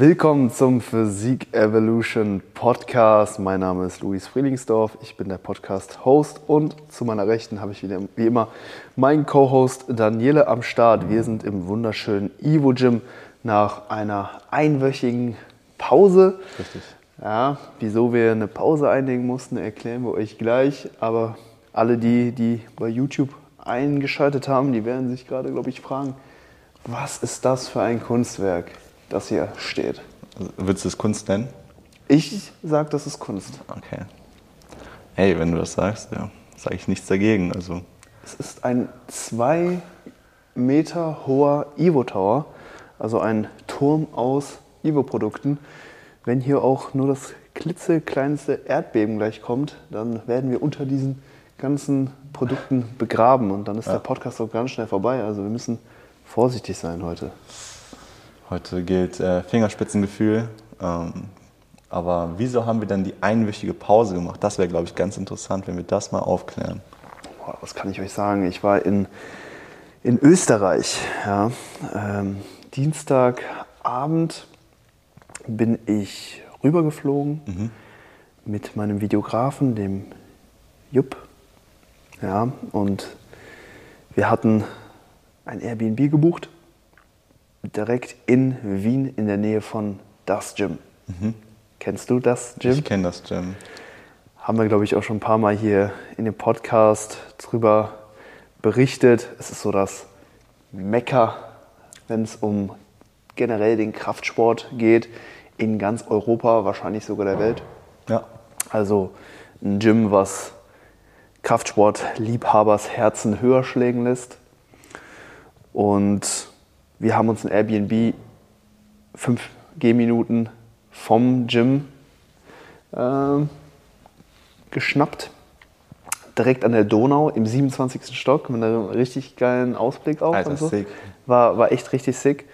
Willkommen zum Physik Evolution Podcast. Mein Name ist Luis Frielingsdorf. Ich bin der Podcast-Host und zu meiner Rechten habe ich wieder, wie immer meinen Co-Host Daniele am Start. Wir sind im wunderschönen Ivo Gym nach einer einwöchigen Pause. Richtig. Ja, wieso wir eine Pause einlegen mussten, erklären wir euch gleich. Aber alle die, die bei YouTube eingeschaltet haben, die werden sich gerade, glaube ich, fragen, was ist das für ein Kunstwerk? Das hier steht. Würdest du es Kunst nennen? Ich sage, das ist Kunst. Okay. Hey, wenn du das sagst, ja, sage ich nichts dagegen. Also. Es ist ein zwei Meter hoher Ivo Tower, also ein Turm aus Ivo-Produkten. Wenn hier auch nur das klitzekleinste Erdbeben gleich kommt, dann werden wir unter diesen ganzen Produkten begraben und dann ist ja. der Podcast auch ganz schnell vorbei. Also wir müssen vorsichtig sein heute. Heute gilt äh, Fingerspitzengefühl. Ähm, aber wieso haben wir denn die einwöchige Pause gemacht? Das wäre, glaube ich, ganz interessant, wenn wir das mal aufklären. Boah, was kann ich euch sagen? Ich war in, in Österreich. Ja. Ähm, Dienstagabend bin ich rübergeflogen mhm. mit meinem Videografen, dem Jupp. Ja, und wir hatten ein Airbnb gebucht direkt in Wien in der Nähe von das Gym. Mhm. Kennst du das Gym? Ich kenne das Gym. Haben wir, glaube ich, auch schon ein paar Mal hier in dem Podcast drüber berichtet. Es ist so das Mekka, wenn es um generell den Kraftsport geht, in ganz Europa, wahrscheinlich sogar der Welt. Ja. Also ein Gym, was Kraftsport-Liebhabers Herzen höher schlägen lässt. Und wir haben uns ein Airbnb fünf Gehminuten vom Gym äh, geschnappt. Direkt an der Donau im 27. Stock mit einem richtig geilen Ausblick auch. Alter, so. sick. War, war echt richtig sick.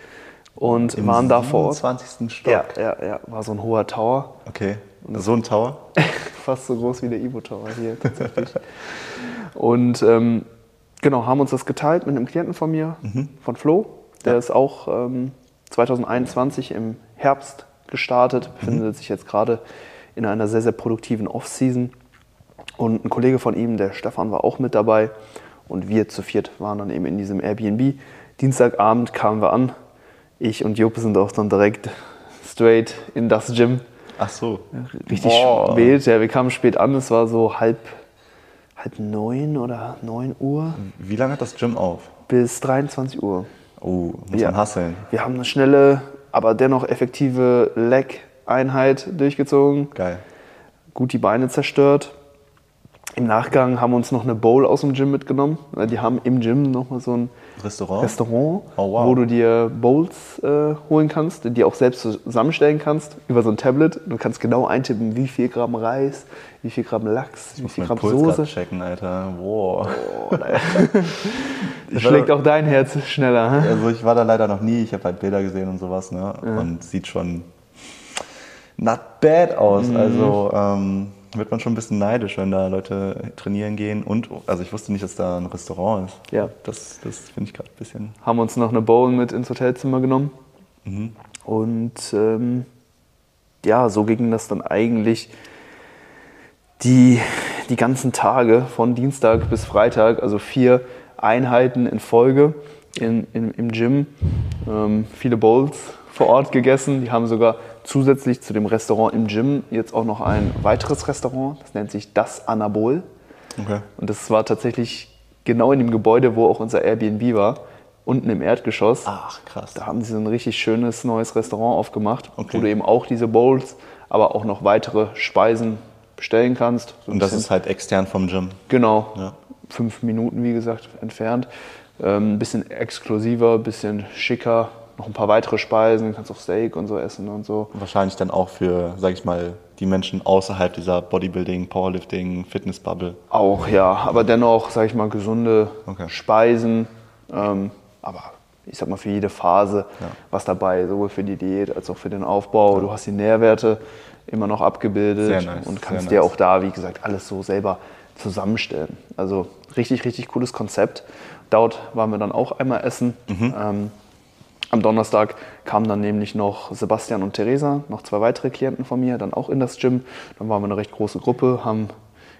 Und Im waren da vor Ort. 27. Stock? Ja, ja, ja, war so ein hoher Tower. Okay, so ein Tower? Fast so groß wie der Ivo Tower hier tatsächlich. Und ähm, genau, haben uns das geteilt mit einem Klienten von mir, mhm. von Flo. Der ja. ist auch ähm, 2021 im Herbst gestartet, befindet mhm. sich jetzt gerade in einer sehr, sehr produktiven Off-Season. Und ein Kollege von ihm, der Stefan, war auch mit dabei. Und wir zu viert waren dann eben in diesem Airbnb. Dienstagabend kamen wir an. Ich und Jope sind auch dann direkt straight in das Gym. Ach so. Richtig Boah. spät. Ja, wir kamen spät an. Es war so halb, halb neun oder neun Uhr. Wie lange hat das Gym auf? Bis 23 Uhr. Oh, muss ja. man hasseln. Wir haben eine schnelle, aber dennoch effektive Leg-Einheit durchgezogen. Geil. Gut die Beine zerstört. Im Nachgang haben wir uns noch eine Bowl aus dem Gym mitgenommen. Die haben im Gym nochmal so ein Restaurant, Restaurant oh, wow. wo du dir Bowls äh, holen kannst, die auch selbst zusammenstellen kannst über so ein Tablet. Du kannst genau eintippen, wie viel Gramm Reis, wie viel Gramm Lachs, ich wie viel Gramm Puls Soße. checken, Alter. Wow. Oh, das schlägt auch dein Herz schneller. Also ich war da leider noch nie. Ich habe halt Bilder gesehen und sowas, ne? Ja. Und sieht schon not bad aus. Mhm. Also ähm, wird man schon ein bisschen neidisch, wenn da Leute trainieren gehen. Und, also ich wusste nicht, dass da ein Restaurant ist. Ja. Das, das finde ich gerade ein bisschen. Haben uns noch eine Bowl mit ins Hotelzimmer genommen. Mhm. Und ähm, ja, so ging das dann eigentlich die, die ganzen Tage von Dienstag bis Freitag, also vier Einheiten in Folge in, in, im Gym. Ähm, viele Bowls vor Ort gegessen. Die haben sogar zusätzlich zu dem Restaurant im Gym jetzt auch noch ein weiteres Restaurant. Das nennt sich Das Anabol. Okay. Und das war tatsächlich genau in dem Gebäude, wo auch unser Airbnb war. Unten im Erdgeschoss. Ach, krass. Da haben sie so ein richtig schönes neues Restaurant aufgemacht, okay. wo du eben auch diese Bowls, aber auch noch weitere Speisen bestellen kannst. So Und das ist halt extern vom Gym? Genau. Ja. Fünf Minuten, wie gesagt, entfernt. Ein ähm, bisschen exklusiver, ein bisschen schicker, noch ein paar weitere Speisen, kannst auch Steak und so essen und so. Wahrscheinlich dann auch für, sag ich mal, die Menschen außerhalb dieser Bodybuilding, Powerlifting, Fitnessbubble. Auch, ja, aber dennoch, sag ich mal, gesunde okay. Speisen. Ähm, aber ich sag mal, für jede Phase ja. was dabei, sowohl für die Diät als auch für den Aufbau. Ja. Du hast die Nährwerte immer noch abgebildet nice, und kannst dir nice. auch da, wie gesagt, alles so selber zusammenstellen. Also richtig, richtig cooles Konzept. Dort waren wir dann auch einmal essen. Mhm. Ähm, Am Donnerstag kamen dann nämlich noch Sebastian und Theresa, noch zwei weitere Klienten von mir, dann auch in das Gym. Dann waren wir eine recht große Gruppe, haben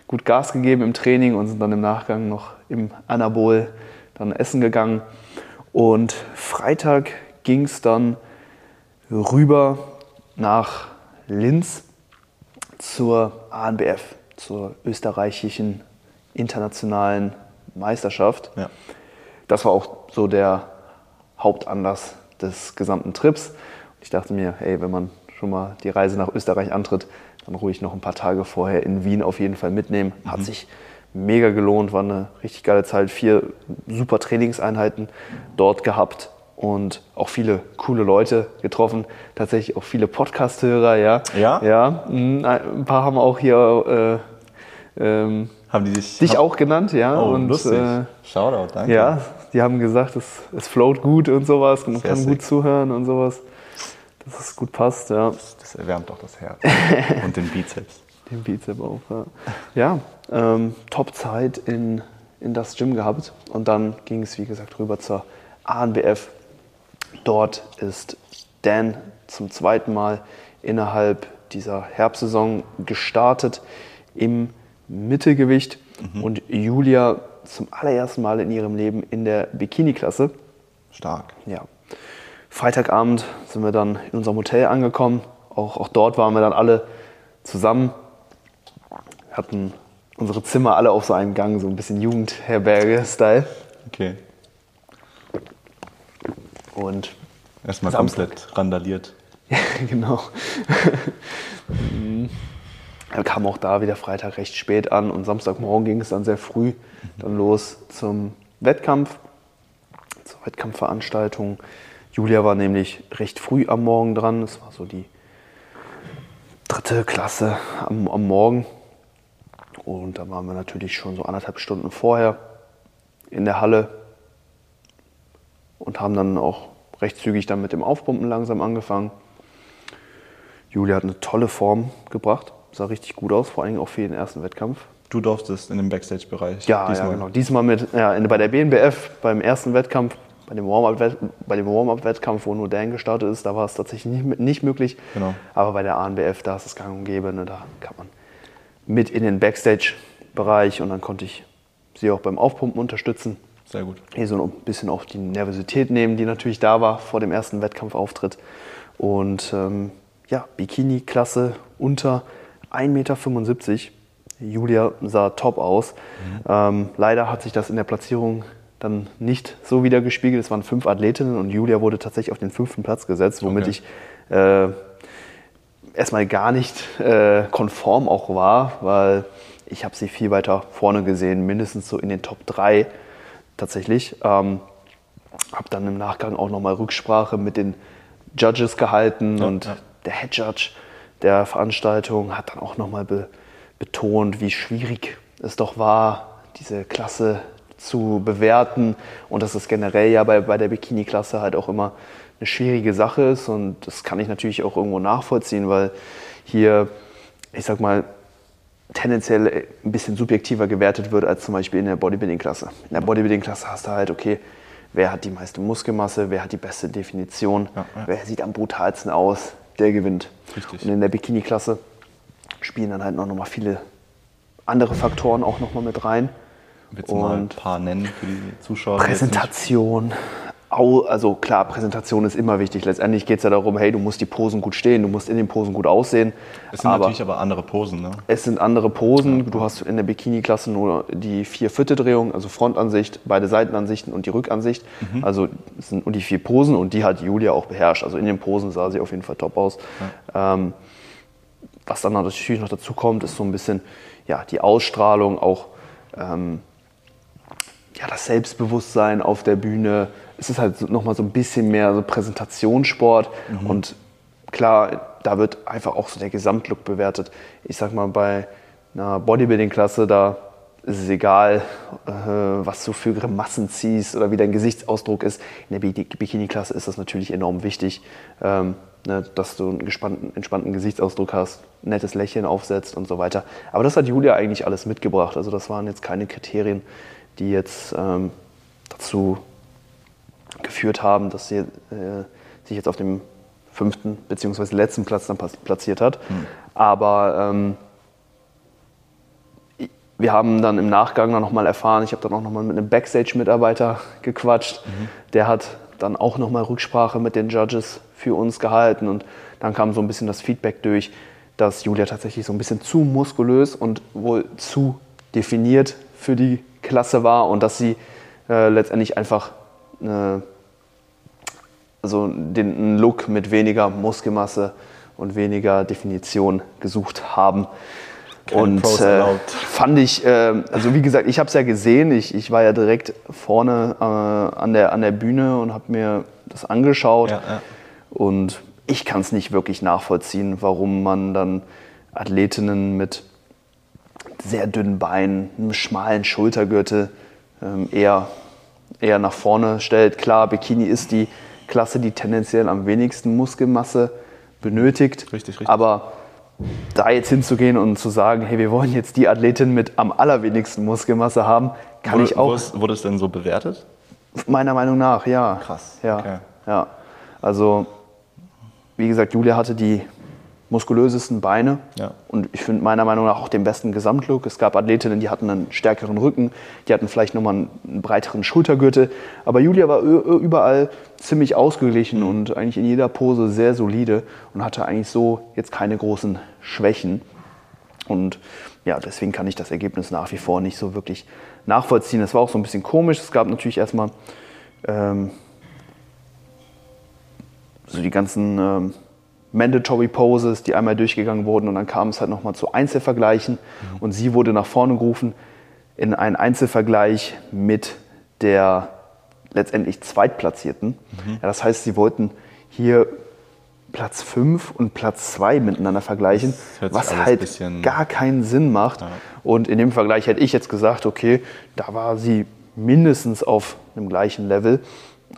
gut Gas gegeben im Training und sind dann im Nachgang noch im Anabol dann essen gegangen. Und Freitag ging es dann rüber nach Linz zur ANBF, zur österreichischen internationalen Meisterschaft. Ja. Das war auch so der Hauptanlass des gesamten Trips. Und ich dachte mir, hey, wenn man schon mal die Reise nach Österreich antritt, dann ruhig noch ein paar Tage vorher in Wien auf jeden Fall mitnehmen. Mhm. Hat sich mega gelohnt, war eine richtig geile Zeit. Vier super Trainingseinheiten dort gehabt und auch viele coole Leute getroffen. Tatsächlich auch viele Podcast-Hörer, ja. Ja? Ja. Mhm, ein paar haben auch hier. Äh, ähm, haben die dich, dich auch genannt, ja. Oh, und, lustig. Äh, Shoutout, danke. Ja, die haben gesagt, es, es float gut und sowas, man Sehr kann sick. gut zuhören und sowas. Dass es gut passt, ja. Das, das erwärmt doch das Herz. und den Bizeps. Den Bizeps auch, ja. Ja, ähm, Top-Zeit in, in das Gym gehabt und dann ging es, wie gesagt, rüber zur ANBF. Dort ist Dan zum zweiten Mal innerhalb dieser Herbstsaison gestartet im Mittelgewicht mhm. und Julia zum allerersten Mal in ihrem Leben in der Bikini-Klasse. Stark. Ja. Freitagabend sind wir dann in unserem Hotel angekommen. Auch, auch dort waren wir dann alle zusammen. Wir hatten unsere Zimmer alle auf so einem Gang, so ein bisschen Jugendherberge-Style. Okay. Und erstmal komplett randaliert. Ja, genau. Er kam auch da wieder Freitag recht spät an und Samstagmorgen ging es dann sehr früh dann los zum Wettkampf, zur Wettkampfveranstaltung. Julia war nämlich recht früh am Morgen dran. Es war so die dritte Klasse am, am Morgen. Und da waren wir natürlich schon so anderthalb Stunden vorher in der Halle und haben dann auch recht zügig dann mit dem Aufpumpen langsam angefangen. Julia hat eine tolle Form gebracht sah richtig gut aus, vor allem auch für den ersten Wettkampf. Du durftest in dem Backstage-Bereich. Ja, diesmal. ja, genau. Diesmal mit, ja, bei der BNBF beim ersten Wettkampf, bei dem Warm-Up-Wettkampf, wo nur Dan gestartet ist, da war es tatsächlich nicht, nicht möglich. Genau. Aber bei der ANBF, da ist es gang und gäbe, ne, da kann man mit in den Backstage-Bereich und dann konnte ich sie auch beim Aufpumpen unterstützen. Sehr gut. Hier so ein bisschen auch die Nervosität nehmen, die natürlich da war vor dem ersten Wettkampfauftritt. Und ähm, ja, Bikini-Klasse unter 1,75 Meter. Julia sah top aus. Mhm. Ähm, leider hat sich das in der Platzierung dann nicht so wieder gespiegelt. Es waren fünf Athletinnen und Julia wurde tatsächlich auf den fünften Platz gesetzt, womit okay. ich äh, erstmal gar nicht äh, konform auch war, weil ich habe sie viel weiter vorne gesehen, mindestens so in den Top 3 tatsächlich. Ähm, habe dann im Nachgang auch nochmal Rücksprache mit den Judges gehalten ja, und ja. der Head Judge der Veranstaltung hat dann auch nochmal be betont, wie schwierig es doch war, diese Klasse zu bewerten und dass es generell ja bei, bei der Bikini-Klasse halt auch immer eine schwierige Sache ist und das kann ich natürlich auch irgendwo nachvollziehen, weil hier, ich sag mal, tendenziell ein bisschen subjektiver gewertet wird als zum Beispiel in der Bodybuilding-Klasse. In der Bodybuilding-Klasse hast du halt, okay, wer hat die meiste Muskelmasse, wer hat die beste Definition, ja, ja. wer sieht am brutalsten aus, der gewinnt. Richtig. Und in der Bikini-Klasse spielen dann halt noch mal viele andere Faktoren auch noch mal mit rein. Willst du mal ein paar nennen für die Zuschauer? Präsentation, also klar, Präsentation ist immer wichtig. Letztendlich geht es ja darum, hey, du musst die Posen gut stehen, du musst in den Posen gut aussehen. Es sind aber natürlich aber andere Posen, ne? Es sind andere Posen. Du hast in der Bikini-Klasse nur die vier Vierte-Drehung, also Frontansicht, beide Seitenansichten und die Rückansicht. Mhm. Also es sind nur die vier Posen und die hat Julia auch beherrscht. Also in den Posen sah sie auf jeden Fall top aus. Ja. Ähm, was dann natürlich noch dazu kommt, ist so ein bisschen ja, die Ausstrahlung, auch ähm, ja, das Selbstbewusstsein auf der Bühne, es ist halt nochmal so ein bisschen mehr so Präsentationssport mhm. und klar, da wird einfach auch so der Gesamtlook bewertet. Ich sag mal, bei einer Bodybuilding-Klasse, da ist es egal, äh, was du für Grimassen ziehst oder wie dein Gesichtsausdruck ist. In der Bikini-Klasse ist das natürlich enorm wichtig, ähm, ne, dass du einen entspannten, Gesichtsausdruck hast, ein nettes Lächeln aufsetzt und so weiter. Aber das hat Julia eigentlich alles mitgebracht. Also das waren jetzt keine Kriterien, die jetzt ähm, dazu geführt haben, dass sie äh, sich jetzt auf dem fünften bzw. letzten Platz dann platziert hat. Mhm. Aber ähm, wir haben dann im Nachgang dann nochmal erfahren, ich habe dann auch nochmal mit einem Backstage-Mitarbeiter gequatscht, mhm. der hat dann auch nochmal Rücksprache mit den Judges für uns gehalten und dann kam so ein bisschen das Feedback durch, dass Julia tatsächlich so ein bisschen zu muskulös und wohl zu definiert für die Klasse war und dass sie äh, letztendlich einfach äh, also den Look mit weniger Muskelmasse und weniger Definition gesucht haben. Keine und äh, fand ich, äh, also wie gesagt, ich habe es ja gesehen, ich, ich war ja direkt vorne äh, an, der, an der Bühne und habe mir das angeschaut. Ja, ja. Und ich kann es nicht wirklich nachvollziehen, warum man dann Athletinnen mit sehr dünnen Beinen, einem schmalen Schultergürtel ähm, eher, eher nach vorne stellt. Klar, Bikini ist die Klasse, die tendenziell am wenigsten Muskelmasse benötigt. Richtig, richtig. Aber da jetzt hinzugehen und zu sagen, hey, wir wollen jetzt die Athletin mit am allerwenigsten Muskelmasse haben, kann wurde, ich auch. Wurde es denn so bewertet? Meiner Meinung nach, ja. Krass. Ja, okay. ja. Also, wie gesagt, Julia hatte die muskulösesten Beine ja. und ich finde meiner Meinung nach auch den besten Gesamtlook. Es gab Athletinnen, die hatten einen stärkeren Rücken, die hatten vielleicht nochmal einen breiteren Schultergürtel, aber Julia war überall ziemlich ausgeglichen mhm. und eigentlich in jeder Pose sehr solide und hatte eigentlich so jetzt keine großen Schwächen. Und ja, deswegen kann ich das Ergebnis nach wie vor nicht so wirklich nachvollziehen. Es war auch so ein bisschen komisch. Es gab natürlich erstmal ähm, so die ganzen ähm, Mandatory Poses, die einmal durchgegangen wurden und dann kam es halt nochmal zu Einzelvergleichen mhm. und sie wurde nach vorne gerufen in einen Einzelvergleich mit der letztendlich Zweitplatzierten. Mhm. Ja, das heißt, sie wollten hier Platz 5 und Platz 2 miteinander vergleichen, was halt gar keinen Sinn macht. Ja. Und in dem Vergleich hätte ich jetzt gesagt, okay, da war sie mindestens auf einem gleichen Level.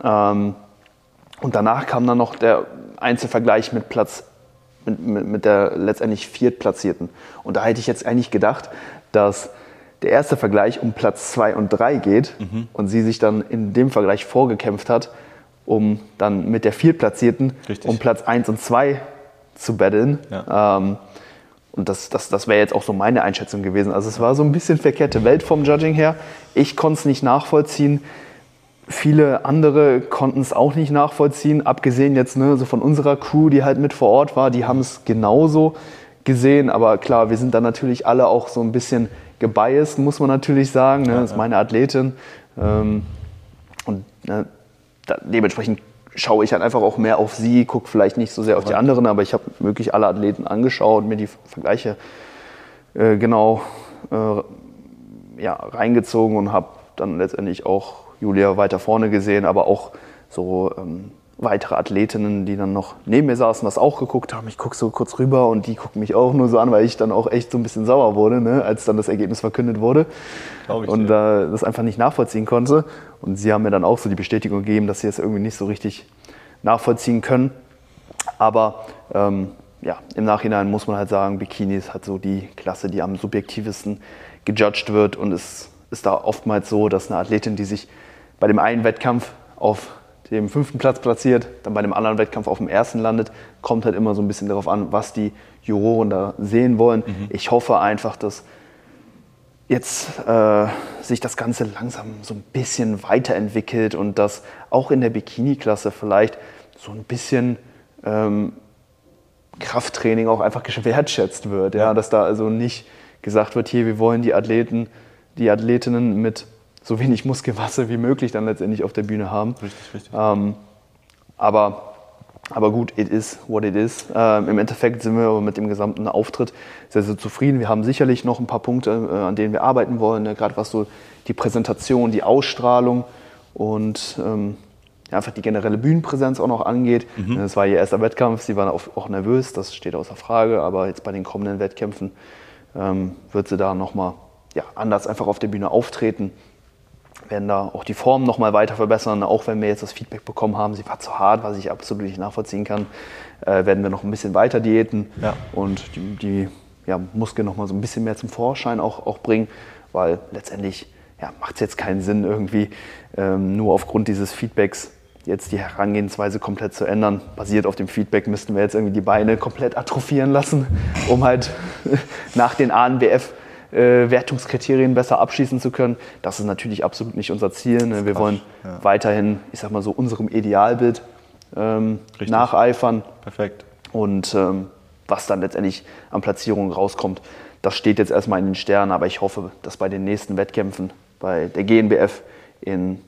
Ähm, und danach kam dann noch der Einzelvergleich mit Platz, mit, mit, mit der letztendlich Viertplatzierten. Und da hätte ich jetzt eigentlich gedacht, dass der erste Vergleich um Platz 2 und 3 geht mhm. und sie sich dann in dem Vergleich vorgekämpft hat, um dann mit der Viertplatzierten Richtig. um Platz 1 und 2 zu battlen. Ja. Ähm, und das, das, das wäre jetzt auch so meine Einschätzung gewesen. Also es war so ein bisschen verkehrte Welt vom Judging her. Ich konnte es nicht nachvollziehen. Viele andere konnten es auch nicht nachvollziehen, abgesehen jetzt ne, so von unserer Crew, die halt mit vor Ort war, die haben es genauso gesehen. Aber klar, wir sind dann natürlich alle auch so ein bisschen gebiased, muss man natürlich sagen. Ne? Das ist meine Athletin. Ähm, und ne, da, dementsprechend schaue ich halt einfach auch mehr auf sie, gucke vielleicht nicht so sehr auf die anderen, aber ich habe wirklich alle Athleten angeschaut, mir die Vergleiche äh, genau äh, ja, reingezogen und habe dann letztendlich auch Julia weiter vorne gesehen, aber auch so ähm, weitere Athletinnen, die dann noch neben mir saßen, das auch geguckt haben. Ich gucke so kurz rüber und die gucken mich auch nur so an, weil ich dann auch echt so ein bisschen sauer wurde, ne, als dann das Ergebnis verkündet wurde. Und äh, das einfach nicht nachvollziehen konnte. Und sie haben mir dann auch so die Bestätigung gegeben, dass sie es irgendwie nicht so richtig nachvollziehen können. Aber ähm, ja, im Nachhinein muss man halt sagen, Bikini ist halt so die Klasse, die am subjektivsten gejudged wird und es ist da oftmals so, dass eine Athletin, die sich bei dem einen Wettkampf auf dem fünften Platz platziert, dann bei dem anderen Wettkampf auf dem ersten landet, kommt halt immer so ein bisschen darauf an, was die Juroren da sehen wollen. Mhm. Ich hoffe einfach, dass jetzt äh, sich das Ganze langsam so ein bisschen weiterentwickelt und dass auch in der Bikini-Klasse vielleicht so ein bisschen ähm, Krafttraining auch einfach gewertschätzt wird. Ja? Dass da also nicht gesagt wird, hier, wir wollen die Athleten, die Athletinnen mit so wenig Muskelmasse wie möglich dann letztendlich auf der Bühne haben. Richtig, richtig. Ähm, aber, aber gut, it is what it is. Ähm, Im Endeffekt sind wir mit dem gesamten Auftritt sehr, sehr zufrieden. Wir haben sicherlich noch ein paar Punkte, äh, an denen wir arbeiten wollen, ne? gerade was so die Präsentation, die Ausstrahlung und ähm, ja, einfach die generelle Bühnenpräsenz auch noch angeht. Mhm. Das war ihr erster Wettkampf, sie war auch nervös, das steht außer Frage, aber jetzt bei den kommenden Wettkämpfen ähm, wird sie da nochmal ja, anders einfach auf der Bühne auftreten werden da auch die Form noch mal weiter verbessern. Auch wenn wir jetzt das Feedback bekommen haben, sie war zu hart, was ich absolut nicht nachvollziehen kann, äh, werden wir noch ein bisschen weiter diäten ja. und die, die ja, Muskeln noch mal so ein bisschen mehr zum Vorschein auch, auch bringen, weil letztendlich ja, macht es jetzt keinen Sinn, irgendwie ähm, nur aufgrund dieses Feedbacks jetzt die Herangehensweise komplett zu ändern. Basiert auf dem Feedback müssten wir jetzt irgendwie die Beine komplett atrophieren lassen, um halt nach den ANBF äh, Wertungskriterien besser abschließen zu können. Das ist natürlich absolut nicht unser Ziel. Ne? Wir wollen ja. weiterhin, ich sag mal so, unserem Idealbild ähm, nacheifern. Perfekt. Und ähm, was dann letztendlich an Platzierungen rauskommt, das steht jetzt erstmal in den Sternen, aber ich hoffe, dass bei den nächsten Wettkämpfen, bei der GNBF in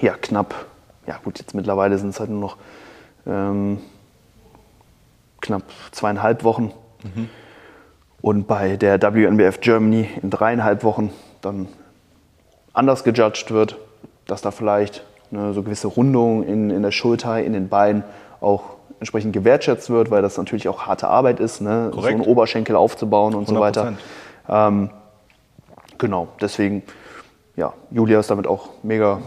ja, knapp, ja gut, jetzt mittlerweile sind es halt nur noch ähm, knapp zweieinhalb Wochen. Mhm. Und bei der WNBF Germany in dreieinhalb Wochen dann anders gejudged wird, dass da vielleicht eine so gewisse Rundung in, in der Schulter, in den Beinen auch entsprechend gewertschätzt wird, weil das natürlich auch harte Arbeit ist, ne? so einen Oberschenkel aufzubauen und 100%. so weiter. Ähm, genau, deswegen, ja, Julia ist damit auch mega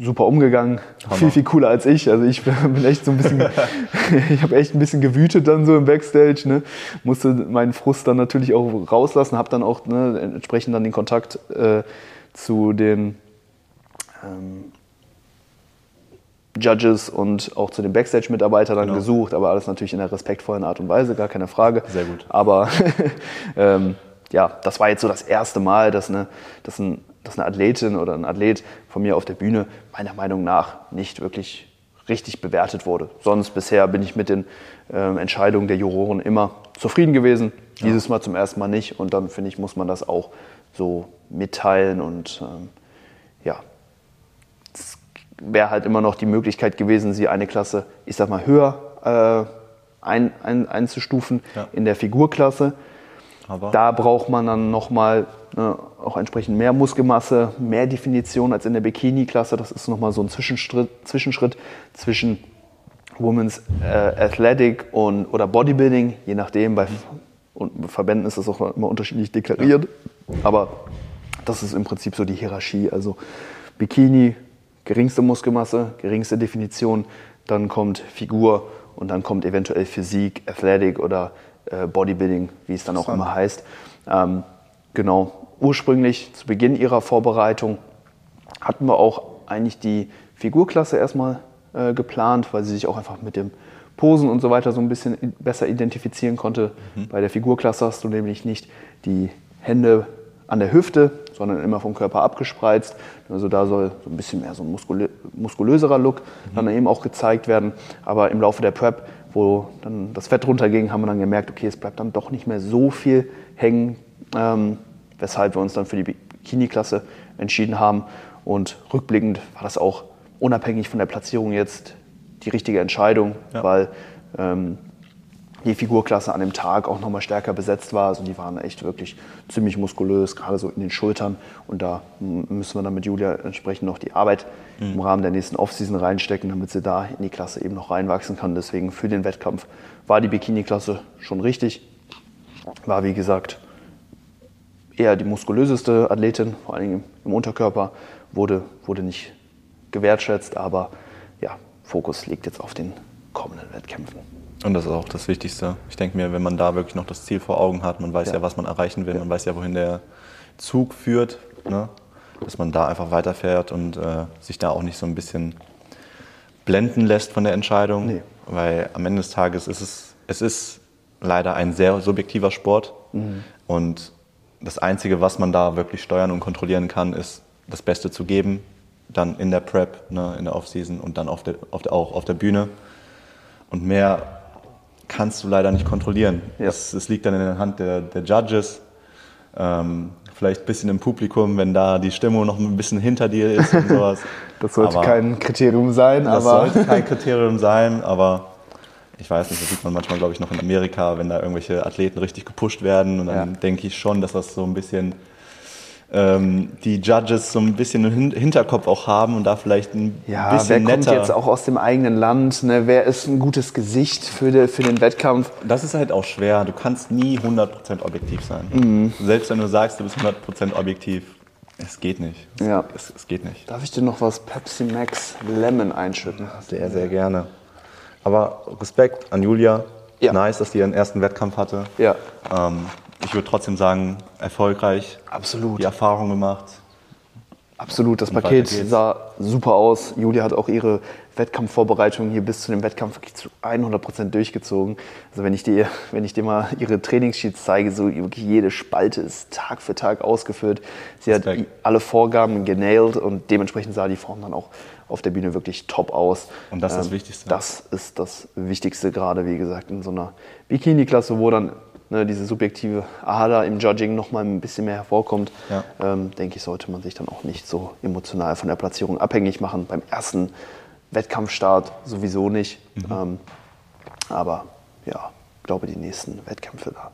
super umgegangen, Hammer. viel, viel cooler als ich. Also ich bin echt so ein bisschen, ich habe echt ein bisschen gewütet dann so im Backstage, ne? musste meinen Frust dann natürlich auch rauslassen, habe dann auch ne, entsprechend dann den Kontakt äh, zu den ähm, Judges und auch zu den Backstage-Mitarbeitern dann genau. gesucht, aber alles natürlich in einer respektvollen Art und Weise, gar keine Frage. Sehr gut. Aber ähm, ja, das war jetzt so das erste Mal, dass eine, dass, ein, dass eine Athletin oder ein Athlet von mir auf der Bühne meiner Meinung nach nicht wirklich richtig bewertet wurde. Sonst bisher bin ich mit den ähm, Entscheidungen der Juroren immer zufrieden gewesen. Ja. Dieses Mal zum ersten Mal nicht. Und dann finde ich, muss man das auch so mitteilen und ähm, ja, wäre halt immer noch die Möglichkeit gewesen, sie eine Klasse, ich sag mal, höher äh, ein, ein, einzustufen ja. in der Figurklasse. Aber da braucht man dann nochmal ne, auch entsprechend mehr Muskelmasse, mehr Definition als in der Bikini-Klasse. Das ist nochmal so ein Zwischenschritt, Zwischenschritt zwischen Women's äh, Athletic und, oder Bodybuilding, je nachdem. Bei und Verbänden ist das auch immer unterschiedlich deklariert. Ja. Aber das ist im Prinzip so die Hierarchie. Also Bikini, geringste Muskelmasse, geringste Definition, dann kommt Figur und dann kommt eventuell Physik, Athletic oder Bodybuilding, wie es dann auch immer heißt. Ähm, genau, ursprünglich zu Beginn ihrer Vorbereitung hatten wir auch eigentlich die Figurklasse erstmal äh, geplant, weil sie sich auch einfach mit dem Posen und so weiter so ein bisschen besser identifizieren konnte. Mhm. Bei der Figurklasse hast du nämlich nicht die Hände an der Hüfte, sondern immer vom Körper abgespreizt. Also da soll so ein bisschen mehr so ein muskulö muskulöserer Look mhm. dann eben auch gezeigt werden. Aber im Laufe der Prep, wo dann das Fett runterging, haben wir dann gemerkt, okay, es bleibt dann doch nicht mehr so viel hängen, ähm, weshalb wir uns dann für die Bikini-Klasse entschieden haben. Und rückblickend war das auch unabhängig von der Platzierung jetzt die richtige Entscheidung, ja. weil ähm, die Figurklasse an dem Tag auch nochmal stärker besetzt war. Also die waren echt wirklich ziemlich muskulös, gerade so in den Schultern. Und da müssen wir dann mit Julia entsprechend noch die Arbeit mhm. im Rahmen der nächsten Offseason reinstecken, damit sie da in die Klasse eben noch reinwachsen kann. Deswegen für den Wettkampf war die Bikini-Klasse schon richtig. War wie gesagt eher die muskulöseste Athletin, vor allen Dingen im Unterkörper, wurde, wurde nicht gewertschätzt, aber ja, Fokus liegt jetzt auf den kommenden Wettkämpfen. Und das ist auch das Wichtigste. Ich denke mir, wenn man da wirklich noch das Ziel vor Augen hat, man weiß ja, ja was man erreichen will, ja. man weiß ja, wohin der Zug führt, ne? dass man da einfach weiterfährt und äh, sich da auch nicht so ein bisschen blenden lässt von der Entscheidung. Nee. Weil am Ende des Tages ist es, es ist leider ein sehr subjektiver Sport. Mhm. Und das Einzige, was man da wirklich steuern und kontrollieren kann, ist das Beste zu geben, dann in der Prep, ne, in der Offseason und dann auf der, auf der, auch auf der Bühne. Und mehr kannst du leider nicht kontrollieren. Ja. Es, es, liegt dann in der Hand der, der Judges. Ähm, vielleicht ein bisschen im Publikum, wenn da die Stimmung noch ein bisschen hinter dir ist und sowas. das sollte aber kein Kriterium sein. Das aber sollte kein Kriterium sein, aber ich weiß nicht, das sieht man manchmal, glaube ich, noch in Amerika, wenn da irgendwelche Athleten richtig gepusht werden. Und dann ja. denke ich schon, dass das so ein bisschen ähm, die Judges so ein bisschen im Hinterkopf auch haben und da vielleicht ein ja, bisschen wer netter. kommt jetzt auch aus dem eigenen Land? Ne? Wer ist ein gutes Gesicht für, de, für den Wettkampf? Das ist halt auch schwer. Du kannst nie 100% objektiv sein. Mhm. Selbst wenn du sagst, du bist 100% objektiv, es geht nicht. Ja. Es, es, geht nicht. Darf ich dir noch was Pepsi Max Lemon einschütten? Sehr, sehr gerne. Aber Respekt an Julia. Ja. Nice, dass die ihren ersten Wettkampf hatte. Ja. Ähm, ich würde trotzdem sagen, erfolgreich. Absolut. Die Erfahrung gemacht. Absolut, das Paket sah super aus. Julia hat auch ihre Wettkampfvorbereitung hier bis zu dem Wettkampf wirklich zu 100 Prozent durchgezogen. Also wenn ich dir, wenn ich dir mal ihre Trainingssheets zeige, so wirklich jede Spalte ist Tag für Tag ausgeführt. Sie hat alle Vorgaben genailed und dementsprechend sah die Form dann auch auf der Bühne wirklich top aus. Und das ist das ähm, Wichtigste. Das ist das Wichtigste, gerade wie gesagt in so einer Bikini-Klasse, wo dann ne, diese subjektive Ader im Judging noch mal ein bisschen mehr hervorkommt, ja. ähm, denke ich, sollte man sich dann auch nicht so emotional von der Platzierung abhängig machen. Beim ersten Wettkampfstart sowieso nicht. Mhm. Ähm, aber ja, ich glaube, die nächsten Wettkämpfe da,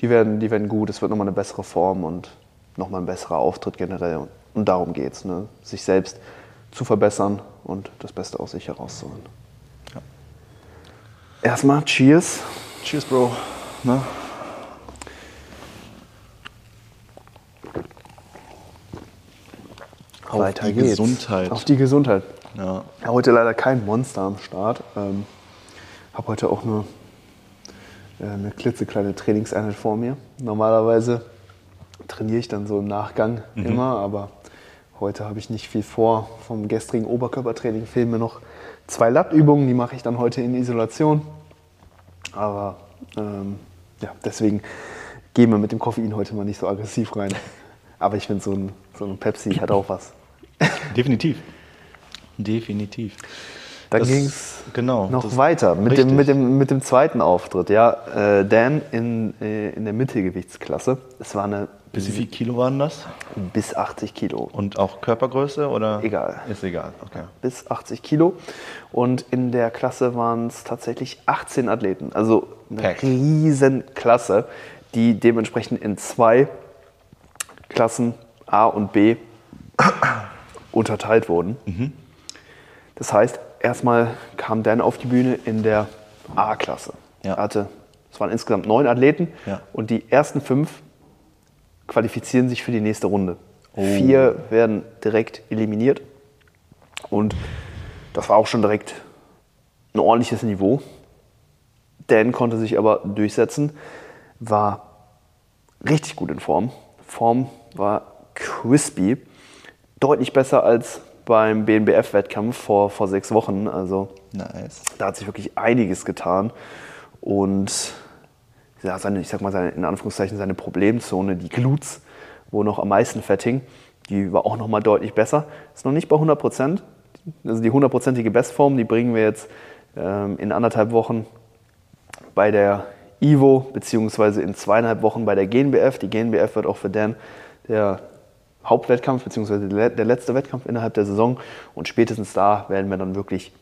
die werden, die werden gut. Es wird nochmal eine bessere Form und nochmal ein besserer Auftritt generell. Und darum geht es, ne? sich selbst zu verbessern und das Beste aus sich herauszuholen. Ja. Erstmal Cheers. Cheers, Bro. Ne? Auf Weiter die geht's. Gesundheit. Auf die Gesundheit. Ja. Heute leider kein Monster am Start. Ähm, habe heute auch nur äh, eine klitzekleine Trainingseinheit vor mir. Normalerweise trainiere ich dann so im Nachgang mhm. immer, aber heute habe ich nicht viel vor. Vom gestrigen Oberkörpertraining fehlen mir noch zwei Lattübungen, die mache ich dann heute in Isolation. Aber ähm, ja, deswegen gehen wir mit dem Koffein heute mal nicht so aggressiv rein. Aber ich finde, so ein, so ein Pepsi hat auch was. Definitiv. Definitiv. Dann ging es genau, noch weiter mit dem, mit, dem, mit dem zweiten Auftritt. Ja, äh, Dan in, äh, in der Mittelgewichtsklasse. Es war eine. Bis wie viel Kilo waren das? Bis 80 Kilo. Und auch Körpergröße oder? Egal. Ist egal, okay. Bis 80 Kilo. Und in der Klasse waren es tatsächlich 18 Athleten. Also eine Pack. Riesenklasse, die dementsprechend in zwei Klassen A und B unterteilt wurden. Mhm. Das heißt, erstmal kam Dan auf die Bühne in der A-Klasse. Ja. Er hatte, es waren insgesamt neun Athleten ja. und die ersten fünf qualifizieren sich für die nächste Runde. Oh. Vier werden direkt eliminiert und das war auch schon direkt ein ordentliches Niveau. Dan konnte sich aber durchsetzen, war richtig gut in Form. Form war crispy deutlich besser als beim BNBF-Wettkampf vor, vor sechs Wochen. Also nice. da hat sich wirklich einiges getan. Und ja, seine, ich sag mal, seine, in Anführungszeichen seine Problemzone, die Glutes, wo noch am meisten Fetting, die war auch noch mal deutlich besser. Ist noch nicht bei 100 Prozent. Also die hundertprozentige Bestform, die bringen wir jetzt ähm, in anderthalb Wochen bei der Ivo, beziehungsweise in zweieinhalb Wochen bei der GNBF. Die GNBF wird auch für Dan der Hauptwettkampf, beziehungsweise der letzte Wettkampf innerhalb der Saison. Und spätestens da werden wir dann wirklich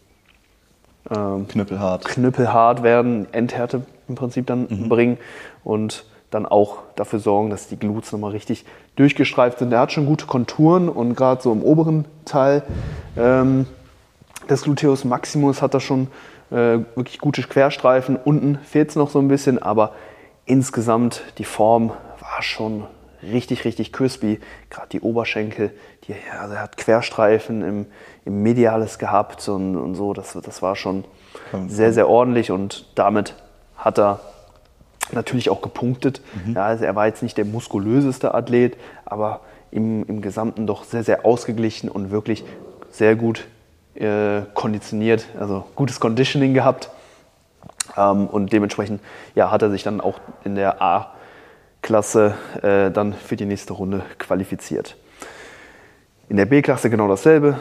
ähm, knüppelhart. knüppelhart werden, Endhärte im Prinzip dann mhm. bringen und dann auch dafür sorgen, dass die Glutes nochmal richtig durchgestreift sind. Er hat schon gute Konturen und gerade so im oberen Teil ähm, des Gluteus Maximus hat er schon äh, wirklich gute Querstreifen. Unten fehlt es noch so ein bisschen, aber insgesamt die Form war schon richtig, richtig crispy. Gerade die Oberschenkel, die, also er hat Querstreifen im, im Mediales gehabt und, und so. Das, das war schon sehr, sehr ordentlich und damit hat er natürlich auch gepunktet. Mhm. Ja, also er war jetzt nicht der muskulöseste Athlet, aber im, im Gesamten doch sehr, sehr ausgeglichen und wirklich sehr gut äh, konditioniert, also gutes Conditioning gehabt. Ähm, und dementsprechend ja, hat er sich dann auch in der A Klasse äh, dann für die nächste Runde qualifiziert. In der B-Klasse genau dasselbe.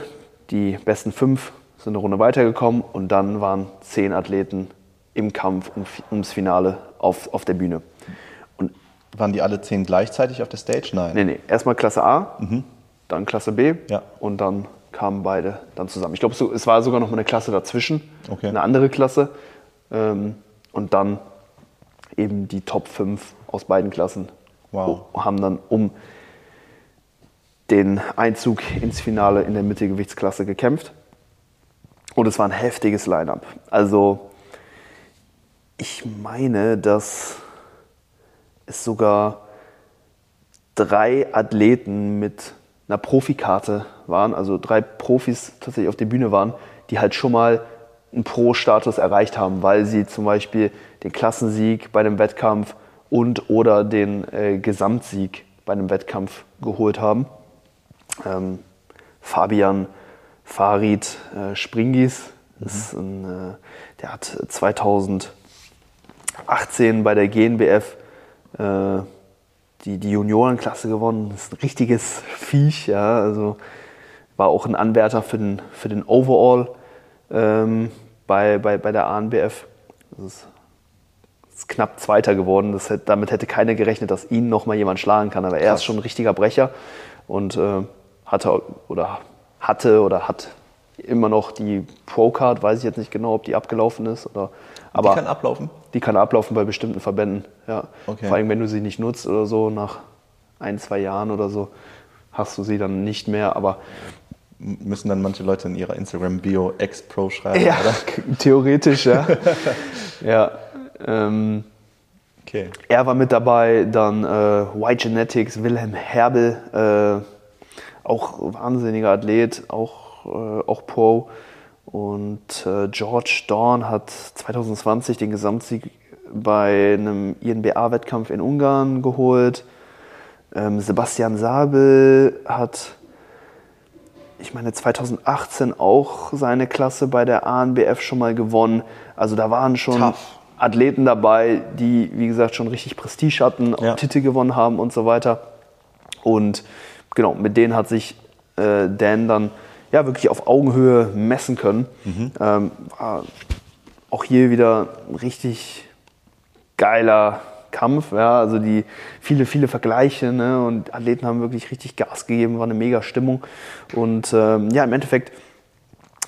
Die besten fünf sind eine Runde weitergekommen und dann waren zehn Athleten im Kampf um, ums Finale auf, auf der Bühne. Und waren die alle zehn gleichzeitig auf der Stage? Nein. Nee, nee. Erstmal Klasse A, mhm. dann Klasse B ja. und dann kamen beide dann zusammen. Ich glaube, es war sogar noch mal eine Klasse dazwischen, okay. eine andere Klasse. Ähm, und dann eben die Top 5 aus beiden Klassen wow. haben dann um den Einzug ins Finale in der Mittelgewichtsklasse gekämpft. Und es war ein heftiges Line-up. Also ich meine, dass es sogar drei Athleten mit einer Profikarte waren, also drei Profis tatsächlich auf der Bühne waren, die halt schon mal einen Pro-Status erreicht haben, weil sie zum Beispiel den Klassensieg bei einem Wettkampf und oder den äh, Gesamtsieg bei einem Wettkampf geholt haben. Ähm, Fabian Farid äh, Springis. Mhm. Ein, äh, der hat 2018 bei der GNBF äh, die, die Juniorenklasse gewonnen. Das ist ein richtiges Viech, ja. Also war auch ein Anwärter für den, für den Overall ähm, bei, bei, bei der ANBF. Das ist, ist knapp Zweiter geworden. Das, damit hätte keiner gerechnet, dass ihn nochmal jemand schlagen kann. Aber er ist schon ein richtiger Brecher und äh, hatte oder hatte oder hat immer noch die Pro-Card, weiß ich jetzt nicht genau, ob die abgelaufen ist. Oder, aber die kann ablaufen? Die kann ablaufen bei bestimmten Verbänden, ja. Okay. Vor allem, wenn du sie nicht nutzt oder so, nach ein, zwei Jahren oder so, hast du sie dann nicht mehr. Aber müssen dann manche Leute in ihrer Instagram-Bio Ex-Pro schreiben, ja, oder? theoretisch, ja. ja. Ähm, okay. Er war mit dabei, dann äh, White Genetics, Wilhelm Herbel, äh, auch wahnsinniger Athlet, auch, äh, auch Pro. Und äh, George Dawn hat 2020 den Gesamtsieg bei einem INBA-Wettkampf in Ungarn geholt. Ähm, Sebastian Sabel hat ich meine, 2018 auch seine Klasse bei der ANBF schon mal gewonnen. Also da waren schon Tough. Athleten dabei, die, wie gesagt, schon richtig Prestige hatten, auch ja. Titel gewonnen haben und so weiter. Und genau, mit denen hat sich äh, Dan dann ja wirklich auf Augenhöhe messen können. Mhm. Ähm, war auch hier wieder richtig geiler Kampf. Ja, also die viele, viele Vergleiche ne, und Athleten haben wirklich richtig Gas gegeben, war eine mega Stimmung. Und ähm, ja, im Endeffekt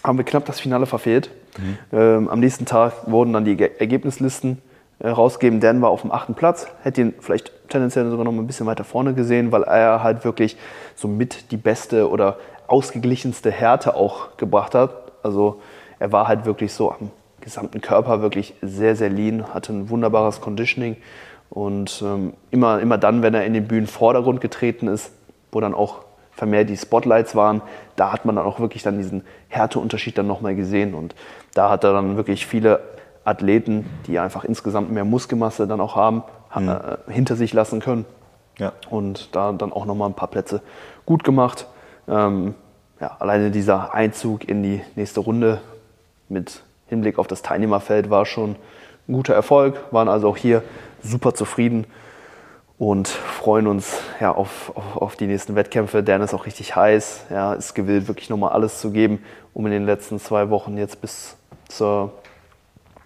haben wir knapp das Finale verfehlt. Mhm. Ähm, am nächsten Tag wurden dann die Ergebnislisten äh, rausgegeben. Dan war auf dem achten Platz, hätte ihn vielleicht tendenziell sogar noch ein bisschen weiter vorne gesehen, weil er halt wirklich so mit die beste oder ausgeglichenste Härte auch gebracht hat. Also er war halt wirklich so am gesamten Körper wirklich sehr, sehr lean, hatte ein wunderbares Conditioning und ähm, immer, immer dann, wenn er in den Bühnenvordergrund getreten ist, wo dann auch vermehrt die Spotlights waren, da hat man dann auch wirklich dann diesen Härteunterschied dann nochmal gesehen. Und da hat er dann wirklich viele Athleten, die einfach insgesamt mehr Muskelmasse dann auch haben, mhm. äh, hinter sich lassen können. Ja. Und da dann auch nochmal ein paar Plätze gut gemacht. Ähm, ja, alleine dieser Einzug in die nächste Runde mit Hinblick auf das Teilnehmerfeld war schon ein guter Erfolg, waren also auch hier super zufrieden und freuen uns ja, auf, auf, auf, die nächsten Wettkämpfe. Dan ist auch richtig heiß, ja, ist gewillt, wirklich nochmal alles zu geben, um in den letzten zwei Wochen jetzt bis zur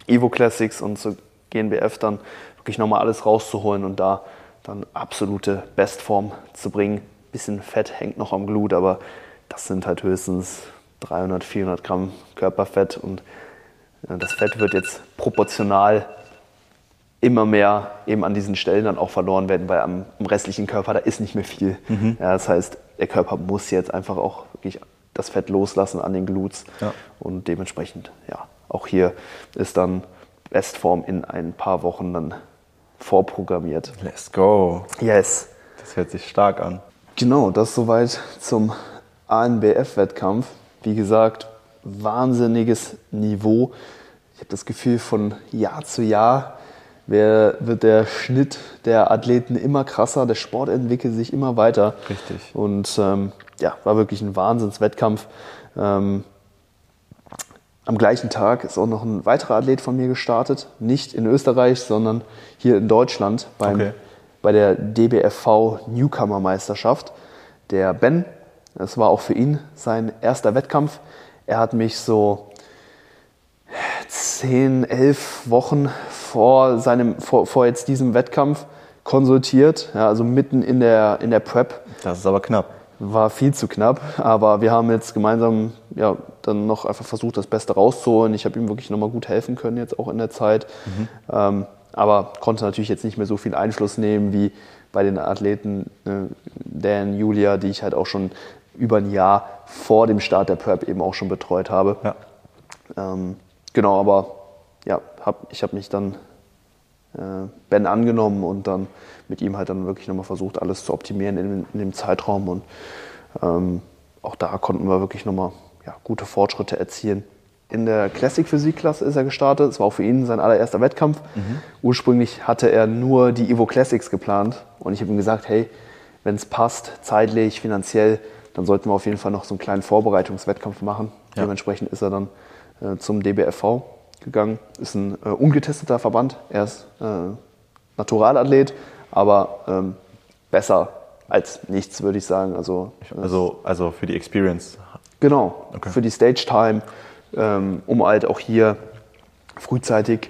Evo Classics und zur GNBF dann wirklich nochmal alles rauszuholen und da dann absolute Bestform zu bringen. Bisschen Fett hängt noch am Glut, aber das sind halt höchstens 300, 400 Gramm Körperfett und das Fett wird jetzt proportional immer mehr eben an diesen Stellen dann auch verloren werden, weil am, am restlichen Körper, da ist nicht mehr viel. Mhm. Ja, das heißt, der Körper muss jetzt einfach auch wirklich das Fett loslassen an den Glutes. Ja. Und dementsprechend, ja, auch hier ist dann Bestform in ein paar Wochen dann vorprogrammiert. Let's go. Yes. Das hört sich stark an. Genau, das soweit zum ANBF-Wettkampf. Wie gesagt, wahnsinniges Niveau. Ich habe das Gefühl, von Jahr zu Jahr wird der Schnitt der Athleten immer krasser, der Sport entwickelt sich immer weiter. Richtig. Und ähm, ja, war wirklich ein Wahnsinnswettkampf. Ähm, am gleichen Tag ist auch noch ein weiterer Athlet von mir gestartet, nicht in Österreich, sondern hier in Deutschland beim, okay. bei der DBFV Newcomer Meisterschaft. Der Ben, das war auch für ihn sein erster Wettkampf. Er hat mich so zehn, elf Wochen vor, seinem, vor, vor jetzt diesem Wettkampf konsultiert, ja, also mitten in der, in der Prep. Das ist aber knapp. War viel zu knapp, aber wir haben jetzt gemeinsam ja, dann noch einfach versucht, das Beste rauszuholen. Ich habe ihm wirklich nochmal gut helfen können, jetzt auch in der Zeit. Mhm. Ähm, aber konnte natürlich jetzt nicht mehr so viel Einfluss nehmen wie bei den Athleten ne, Dan, Julia, die ich halt auch schon über ein Jahr vor dem Start der Prep eben auch schon betreut habe. Ja. Ähm, genau, aber hab, ich habe mich dann äh, Ben angenommen und dann mit ihm halt dann wirklich nochmal versucht, alles zu optimieren in, in dem Zeitraum. Und ähm, auch da konnten wir wirklich nochmal ja, gute Fortschritte erzielen. In der Classic Physik-Klasse ist er gestartet. Es war auch für ihn sein allererster Wettkampf. Mhm. Ursprünglich hatte er nur die Evo Classics geplant und ich habe ihm gesagt, hey, wenn es passt, zeitlich, finanziell, dann sollten wir auf jeden Fall noch so einen kleinen Vorbereitungswettkampf machen. Ja. Dementsprechend ist er dann äh, zum DBFV gegangen. Ist ein äh, ungetesteter Verband. Er ist äh, Naturalathlet, aber ähm, besser als nichts, würde ich sagen. Also, also, also für die Experience. Genau, okay. für die Stage Time, ähm, um halt auch hier frühzeitig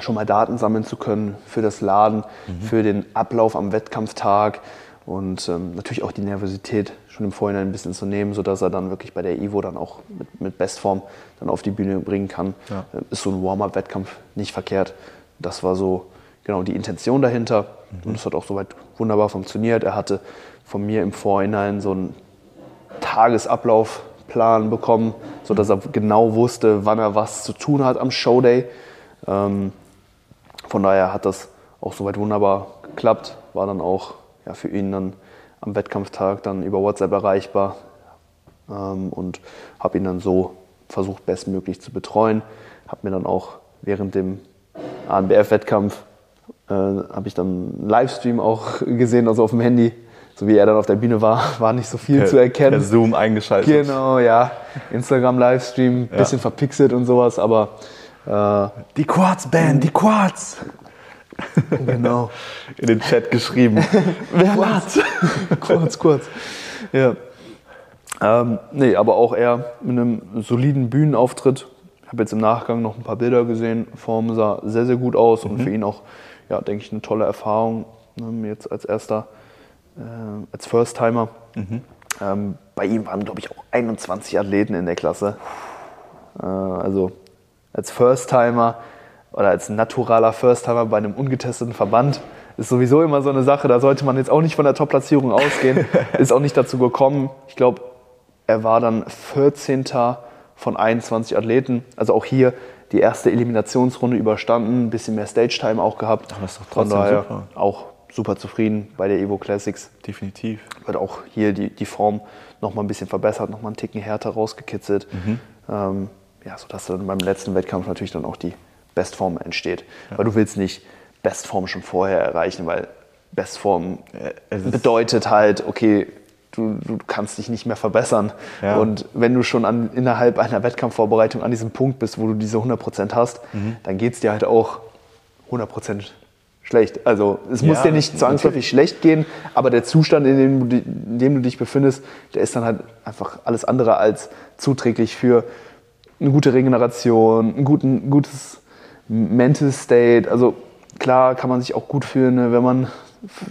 schon mal Daten sammeln zu können für das Laden, mhm. für den Ablauf am Wettkampftag und ähm, natürlich auch die Nervosität schon im Vorhinein ein bisschen zu nehmen, sodass er dann wirklich bei der Ivo dann auch mit, mit Bestform dann auf die Bühne bringen kann. Ja. Äh, ist so ein Warm-up-Wettkampf nicht verkehrt. Das war so genau die Intention dahinter mhm. und es hat auch soweit wunderbar funktioniert. Er hatte von mir im Vorhinein so einen Tagesablaufplan bekommen, sodass er genau wusste, wann er was zu tun hat am Showday. Ähm, von daher hat das auch soweit wunderbar geklappt. War dann auch ja, für ihn dann am Wettkampftag dann über WhatsApp erreichbar ähm, und habe ihn dann so versucht, bestmöglich zu betreuen. Habe mir dann auch während dem ANBF-Wettkampf äh, habe ich dann einen Livestream auch gesehen, also auf dem Handy. So wie er dann auf der Bühne war, war nicht so viel per, zu erkennen. Per Zoom eingeschaltet. Genau, ja. Instagram-Livestream, bisschen ja. verpixelt und sowas, aber äh, die Quartz Band, die Quartz. Genau. In den Chat geschrieben. Wer war's? kurz, kurz. Ja. Ähm, nee, aber auch er mit einem soliden Bühnenauftritt. Ich habe jetzt im Nachgang noch ein paar Bilder gesehen. Form sah sehr, sehr gut aus mhm. und für ihn auch, ja, denke ich, eine tolle Erfahrung. Ähm, jetzt als erster, äh, als First-Timer. Mhm. Ähm, bei ihm waren, glaube ich, auch 21 Athleten in der Klasse. Äh, also als First-Timer oder als naturaler First-Timer bei einem ungetesteten Verband ist sowieso immer so eine Sache. Da sollte man jetzt auch nicht von der Top-Platzierung ausgehen. ist auch nicht dazu gekommen. Ich glaube, er war dann 14. von 21 Athleten. Also auch hier die erste Eliminationsrunde überstanden, ein bisschen mehr Stage-Time auch gehabt. Aber ist doch trotzdem Von daher super. auch super zufrieden bei der Evo Classics. Definitiv. Wird auch hier die, die Form nochmal ein bisschen verbessert, nochmal einen Ticken härter rausgekitzelt. Mhm. Ähm, ja, sodass dann beim letzten Wettkampf natürlich dann auch die Bestform entsteht. Ja. Weil du willst nicht Bestform schon vorher erreichen, weil Bestform äh, bedeutet halt, okay, du, du kannst dich nicht mehr verbessern. Ja. Und wenn du schon an, innerhalb einer Wettkampfvorbereitung an diesem Punkt bist, wo du diese 100% hast, mhm. dann geht es dir halt auch 100% schlecht. Also es ja, muss dir nicht zwangsläufig schlecht gehen, aber der Zustand, in dem, du, in dem du dich befindest, der ist dann halt einfach alles andere als zuträglich für eine gute Regeneration, ein guten, gutes Mental State. Also klar kann man sich auch gut fühlen, ne, wenn man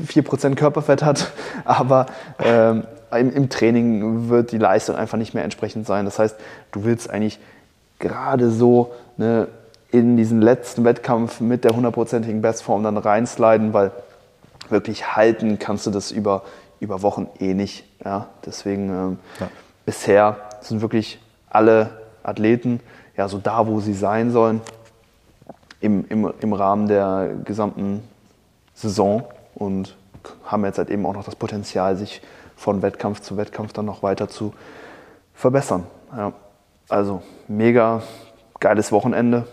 4% Körperfett hat, aber ähm, im, im, Training wird die Leistung einfach nicht mehr entsprechend sein. Das heißt, du willst eigentlich gerade so ne, in diesen letzten Wettkampf mit der hundertprozentigen Bestform dann reinsliden, weil wirklich halten kannst du das über, über Wochen eh nicht. Ja? Deswegen ähm, ja. bisher sind wirklich alle Athleten ja so da, wo sie sein sollen im, im, im Rahmen der gesamten Saison und haben jetzt halt eben auch noch das Potenzial, sich von Wettkampf zu Wettkampf dann noch weiter zu verbessern. Ja. Also mega geiles Wochenende.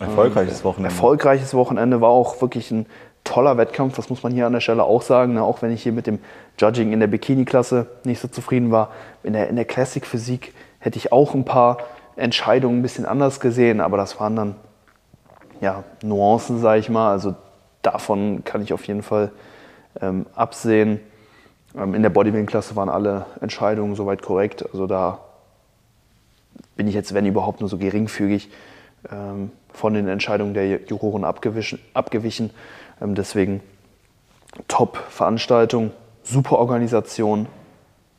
Erfolgreiches Wochenende. Erfolgreiches Wochenende war auch wirklich ein toller Wettkampf, das muss man hier an der Stelle auch sagen. Ne? Auch wenn ich hier mit dem Judging in der Bikini-Klasse nicht so zufrieden war. In der, in der Classic-Physik hätte ich auch ein paar Entscheidungen ein bisschen anders gesehen, aber das waren dann ja, Nuancen, sage ich mal. Also davon kann ich auf jeden Fall ähm, absehen. Ähm, in der Bodybuilding-Klasse waren alle Entscheidungen soweit korrekt. Also da bin ich jetzt, wenn überhaupt, nur so geringfügig ähm, von den Entscheidungen der Juroren abgewichen. Ähm, deswegen Top-Veranstaltung, super Organisation.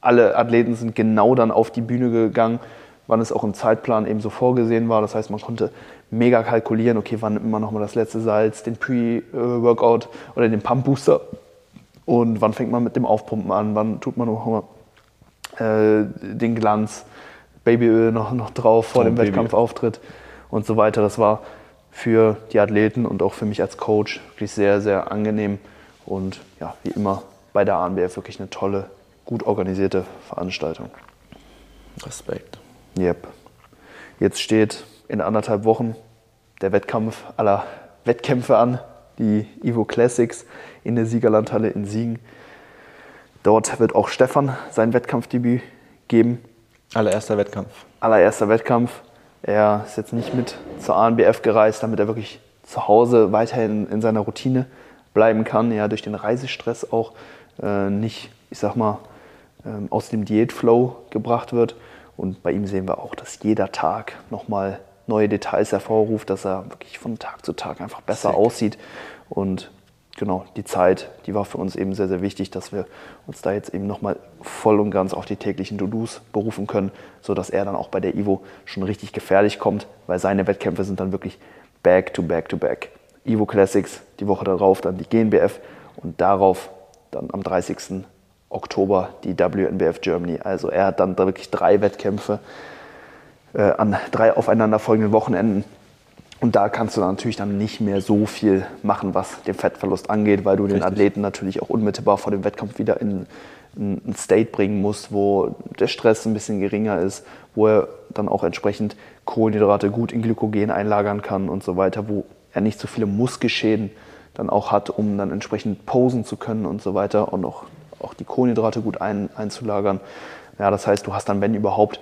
Alle Athleten sind genau dann auf die Bühne gegangen wann es auch im Zeitplan eben so vorgesehen war. Das heißt, man konnte mega kalkulieren, okay, wann nimmt man nochmal das letzte Salz, den Pre-Workout oder den Pump-Booster und wann fängt man mit dem Aufpumpen an, wann tut man nochmal äh, den Glanz, Babyöl noch, noch drauf vor oh, dem Baby. Wettkampfauftritt und so weiter. Das war für die Athleten und auch für mich als Coach wirklich sehr, sehr angenehm und ja, wie immer bei der ANBF wirklich eine tolle, gut organisierte Veranstaltung. Respekt. Yep. Jetzt steht in anderthalb Wochen der Wettkampf aller Wettkämpfe an, die Ivo Classics in der Siegerlandhalle in Siegen. Dort wird auch Stefan sein Wettkampfdebüt geben. Allererster Wettkampf. Allererster Wettkampf. Er ist jetzt nicht mit zur ANBF gereist, damit er wirklich zu Hause weiterhin in seiner Routine bleiben kann. Ja, durch den Reisestress auch äh, nicht, ich sag mal, ähm, aus dem Diätflow gebracht wird. Und bei ihm sehen wir auch, dass jeder Tag nochmal neue Details hervorruft, dass er wirklich von Tag zu Tag einfach besser Sick. aussieht. Und genau, die Zeit, die war für uns eben sehr, sehr wichtig, dass wir uns da jetzt eben nochmal voll und ganz auf die täglichen To-Dos berufen können, sodass er dann auch bei der Ivo schon richtig gefährlich kommt, weil seine Wettkämpfe sind dann wirklich back to back to back. Ivo Classics, die Woche darauf dann die GNBF und darauf dann am 30. Oktober die WNBF Germany. Also er hat dann da wirklich drei Wettkämpfe äh, an drei aufeinanderfolgenden Wochenenden und da kannst du dann natürlich dann nicht mehr so viel machen, was den Fettverlust angeht, weil du Richtig. den Athleten natürlich auch unmittelbar vor dem Wettkampf wieder in ein State bringen musst, wo der Stress ein bisschen geringer ist, wo er dann auch entsprechend Kohlenhydrate gut in Glykogen einlagern kann und so weiter, wo er nicht so viele Muskelschäden dann auch hat, um dann entsprechend posen zu können und so weiter und auch, auch die Kohlenhydrate gut ein, einzulagern. Ja, das heißt, du hast dann, wenn überhaupt,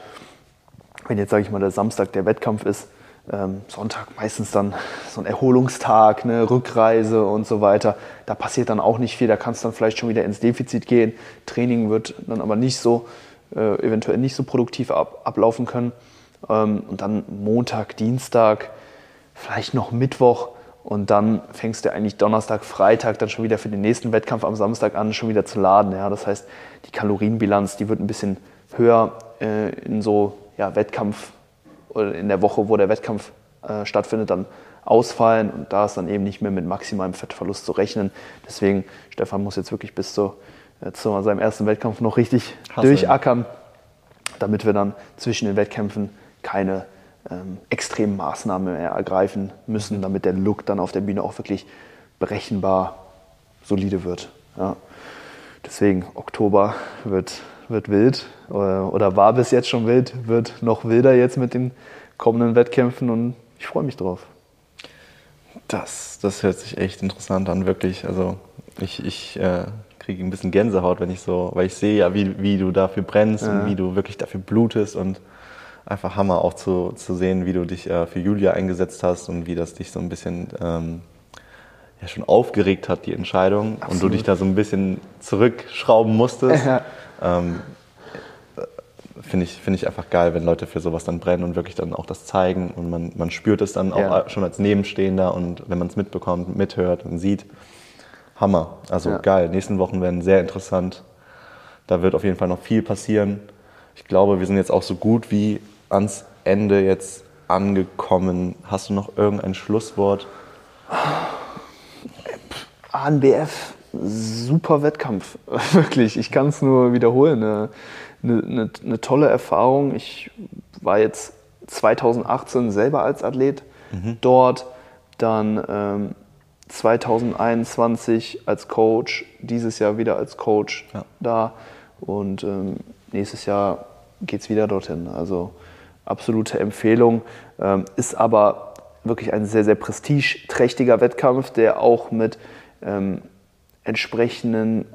wenn jetzt sage ich mal der Samstag der Wettkampf ist, ähm, Sonntag meistens dann so ein Erholungstag, eine Rückreise und so weiter. Da passiert dann auch nicht viel, da kannst du dann vielleicht schon wieder ins Defizit gehen. Training wird dann aber nicht so, äh, eventuell nicht so produktiv ab, ablaufen können. Ähm, und dann Montag, Dienstag, vielleicht noch Mittwoch und dann fängst du eigentlich Donnerstag, Freitag dann schon wieder für den nächsten Wettkampf am Samstag an, schon wieder zu laden. Ja, das heißt, die Kalorienbilanz, die wird ein bisschen höher äh, in so ja, Wettkampf oder in der Woche, wo der Wettkampf äh, stattfindet, dann ausfallen. Und da ist dann eben nicht mehr mit maximalem Fettverlust zu rechnen. Deswegen, Stefan muss jetzt wirklich bis zu, äh, zu seinem ersten Wettkampf noch richtig Hasseln. durchackern, damit wir dann zwischen den Wettkämpfen keine ähm, extremen Maßnahmen ergreifen müssen, damit der Look dann auf der Bühne auch wirklich berechenbar solide wird. Ja. Deswegen, Oktober wird wird wild oder war bis jetzt schon wild, wird noch wilder jetzt mit den kommenden Wettkämpfen und ich freue mich drauf. Das, das hört sich echt interessant an, wirklich. Also ich, ich äh, kriege ein bisschen Gänsehaut, wenn ich so, weil ich sehe ja, wie, wie du dafür brennst ja. und wie du wirklich dafür blutest und einfach Hammer auch zu, zu sehen, wie du dich äh, für Julia eingesetzt hast und wie das dich so ein bisschen ähm, ja, schon aufgeregt hat, die Entscheidung. Absolut. Und du dich da so ein bisschen zurückschrauben musstest. Ja. Ähm, Finde ich, find ich einfach geil, wenn Leute für sowas dann brennen und wirklich dann auch das zeigen und man, man spürt es dann ja. auch schon als Nebenstehender und wenn man es mitbekommt, mithört und sieht. Hammer. Also ja. geil. Nächsten Wochen werden sehr interessant. Da wird auf jeden Fall noch viel passieren. Ich glaube, wir sind jetzt auch so gut wie ans Ende jetzt angekommen. Hast du noch irgendein Schlusswort? ANBF super Wettkampf, wirklich. Ich kann es nur wiederholen. Eine, eine, eine, tolle Erfahrung. Ich war jetzt 2018 selber als Athlet mhm. dort, dann ähm, 2021 als Coach, dieses Jahr wieder als Coach ja. da und ähm, nächstes Jahr geht es wieder dorthin. Also absolute Empfehlung. Ähm, ist aber wirklich ein sehr, sehr prestigeträchtiger Wettkampf, der auch mit ähm, entsprechenden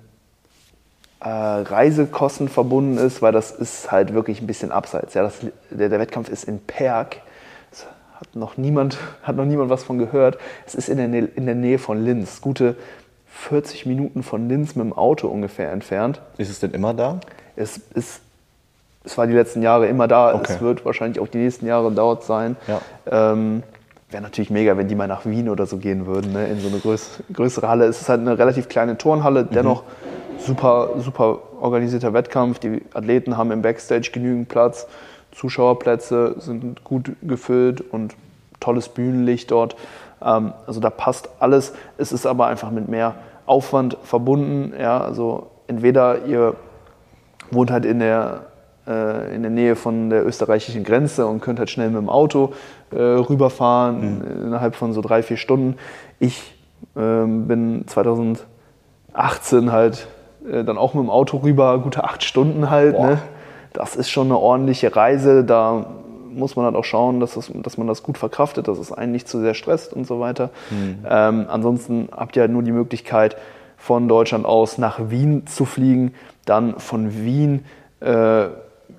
äh, Reisekosten verbunden ist, weil das ist halt wirklich ein bisschen abseits. Ja, das, der, der Wettkampf ist in Perg. Das hat noch niemand, hat noch niemand was von gehört. Es ist in der, Nähe, in der Nähe von Linz. Gute 40 Minuten von Linz mit dem Auto ungefähr entfernt. Ist es denn immer da? Es ist es war die letzten Jahre immer da. Okay. Es wird wahrscheinlich auch die nächsten Jahre dort sein. Ja. Ähm, Wäre natürlich mega, wenn die mal nach Wien oder so gehen würden, ne? in so eine größ größere Halle. Es ist halt eine relativ kleine Turnhalle, mhm. dennoch super, super organisierter Wettkampf. Die Athleten haben im Backstage genügend Platz, Zuschauerplätze sind gut gefüllt und tolles Bühnenlicht dort. Ähm, also da passt alles. Es ist aber einfach mit mehr Aufwand verbunden. Ja? Also entweder ihr wohnt halt in der äh, in der Nähe von der österreichischen Grenze und könnt halt schnell mit dem Auto äh, rüberfahren mhm. innerhalb von so drei, vier Stunden. Ich ähm, bin 2018 halt äh, dann auch mit dem Auto rüber, gute acht Stunden halt. Ne? Das ist schon eine ordentliche Reise. Da muss man halt auch schauen, dass, das, dass man das gut verkraftet, dass es einen nicht zu sehr stresst und so weiter. Mhm. Ähm, ansonsten habt ihr halt nur die Möglichkeit, von Deutschland aus nach Wien zu fliegen, dann von Wien äh,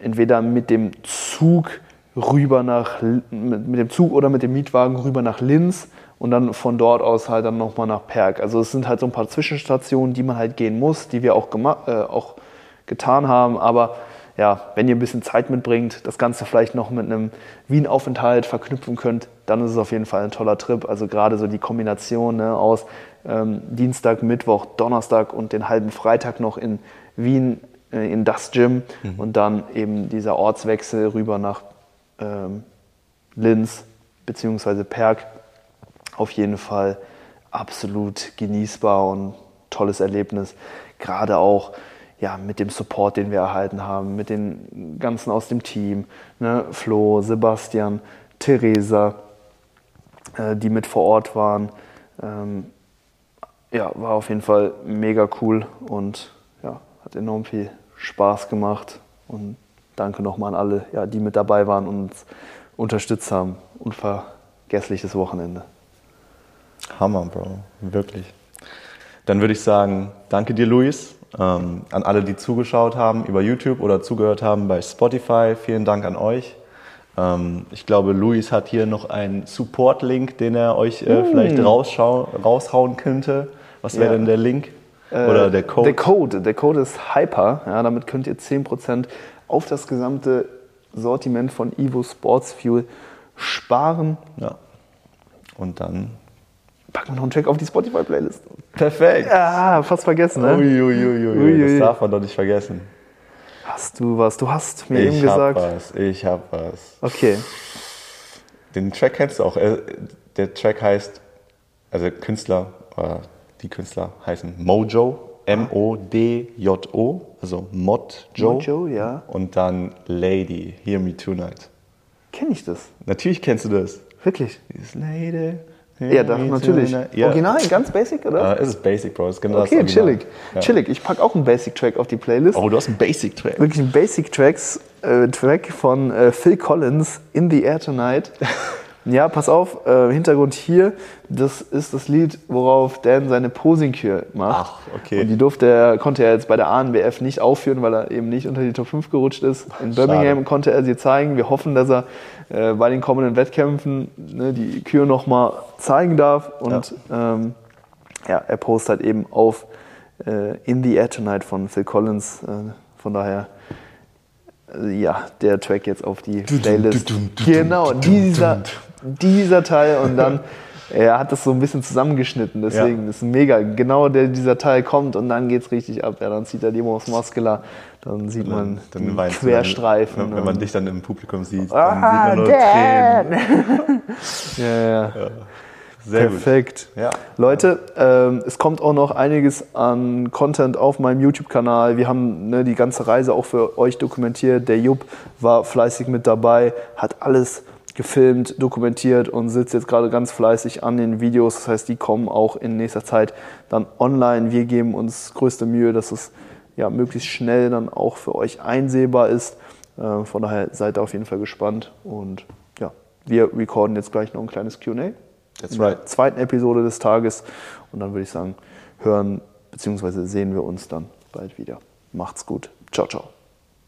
entweder mit dem Zug rüber nach mit, dem Zug oder mit dem Mietwagen rüber nach Linz und dann von dort aus halt dann nochmal nach Perg. Also es sind halt so ein paar Zwischenstationen, die man halt gehen muss, die wir auch, äh, auch getan haben, aber ja, wenn ihr ein bisschen Zeit mitbringt, das Ganze vielleicht noch mit einem Wien-Aufenthalt verknüpfen könnt, dann ist es auf jeden Fall ein toller Trip. Also gerade so die Kombination ne, aus ähm, Dienstag, Mittwoch, Donnerstag und den halben Freitag noch in Wien in das Gym mhm. und dann eben dieser Ortswechsel rüber nach ähm, Linz bzw. Perg. Auf jeden Fall absolut genießbar und tolles Erlebnis. Gerade auch ja, mit dem Support, den wir erhalten haben, mit den ganzen aus dem Team, ne? Flo, Sebastian, Theresa, äh, die mit vor Ort waren. Ähm, ja, war auf jeden Fall mega cool und ja, hat enorm viel Spaß gemacht. Und danke nochmal an alle, ja, die mit dabei waren und uns unterstützt haben. Unvergessliches Wochenende. Hammer, Bro, wirklich. Dann würde ich sagen, danke dir, Luis. Ähm, an alle, die zugeschaut haben über YouTube oder zugehört haben bei Spotify, vielen Dank an euch. Ähm, ich glaube, Luis hat hier noch einen Support-Link, den er euch äh, mm. vielleicht raushauen könnte. Was wäre ja. denn der Link? Äh, oder der Code? Der Code, der Code ist Hyper. Ja, damit könnt ihr 10% auf das gesamte Sortiment von Evo Sports Fuel sparen. Ja. Und dann packen wir noch einen Track auf die Spotify-Playlist. Perfekt. Ah, fast vergessen, ne? Uiuiui, ui, ui, ui, das darf man doch nicht vergessen. Hast du was? Du hast mir ich eben gesagt. Ich hab was, ich hab was. Okay. Den Track kennst du auch. Äh, der Track heißt, also Künstler, die Künstler heißen Mojo, M-O-D-J-O, also Mod Joe. Mojo, ja. Und dann Lady, Hear Me Tonight. Kenn ich das? Natürlich kennst du das. Wirklich? This Lady. Ja, das natürlich. Ja. Original, ganz basic, oder? Uh, es ist basic, Bro. Ist genau okay, chillig. Ja. Chillig. Ich packe auch einen Basic-Track auf die Playlist. Oh, du hast einen Basic-Track. Wirklich einen Basic-Tracks, äh, Track von äh, Phil Collins, In the Air Tonight. Ja, pass auf, äh, Hintergrund hier, das ist das Lied, worauf Dan seine Posing-Kür macht. Ach, okay. Und die durfte er, konnte er jetzt bei der ANBF nicht aufführen, weil er eben nicht unter die Top 5 gerutscht ist. In Birmingham Schade. konnte er sie zeigen. Wir hoffen, dass er äh, bei den kommenden Wettkämpfen ne, die Kür nochmal zeigen darf. Und ja. Ähm, ja, er postet halt eben auf äh, In the Air Tonight von Phil Collins. Äh, von daher ja, der Track jetzt auf die Playlist. Genau, dieser, dieser Teil und dann er hat das so ein bisschen zusammengeschnitten, deswegen ja. ist mega. Genau der, dieser Teil kommt und dann geht es richtig ab. Ja, dann zieht er die Mos Muscular, dann sieht man dann, dann Querstreifen. Dann, wenn man dich dann im Publikum sieht, dann ah, sieht man nur Tränen. ja, ja. ja. Sehr Perfekt. Ja. Leute, ähm, es kommt auch noch einiges an Content auf meinem YouTube-Kanal. Wir haben ne, die ganze Reise auch für euch dokumentiert. Der Jupp war fleißig mit dabei, hat alles gefilmt, dokumentiert und sitzt jetzt gerade ganz fleißig an den Videos. Das heißt, die kommen auch in nächster Zeit dann online. Wir geben uns größte Mühe, dass es ja, möglichst schnell dann auch für euch einsehbar ist. Äh, von daher seid auf jeden Fall gespannt und ja, wir recorden jetzt gleich noch ein kleines QA. That's right. In der zweiten Episode des Tages und dann würde ich sagen, hören bzw. sehen wir uns dann bald wieder. Macht's gut. Ciao, ciao.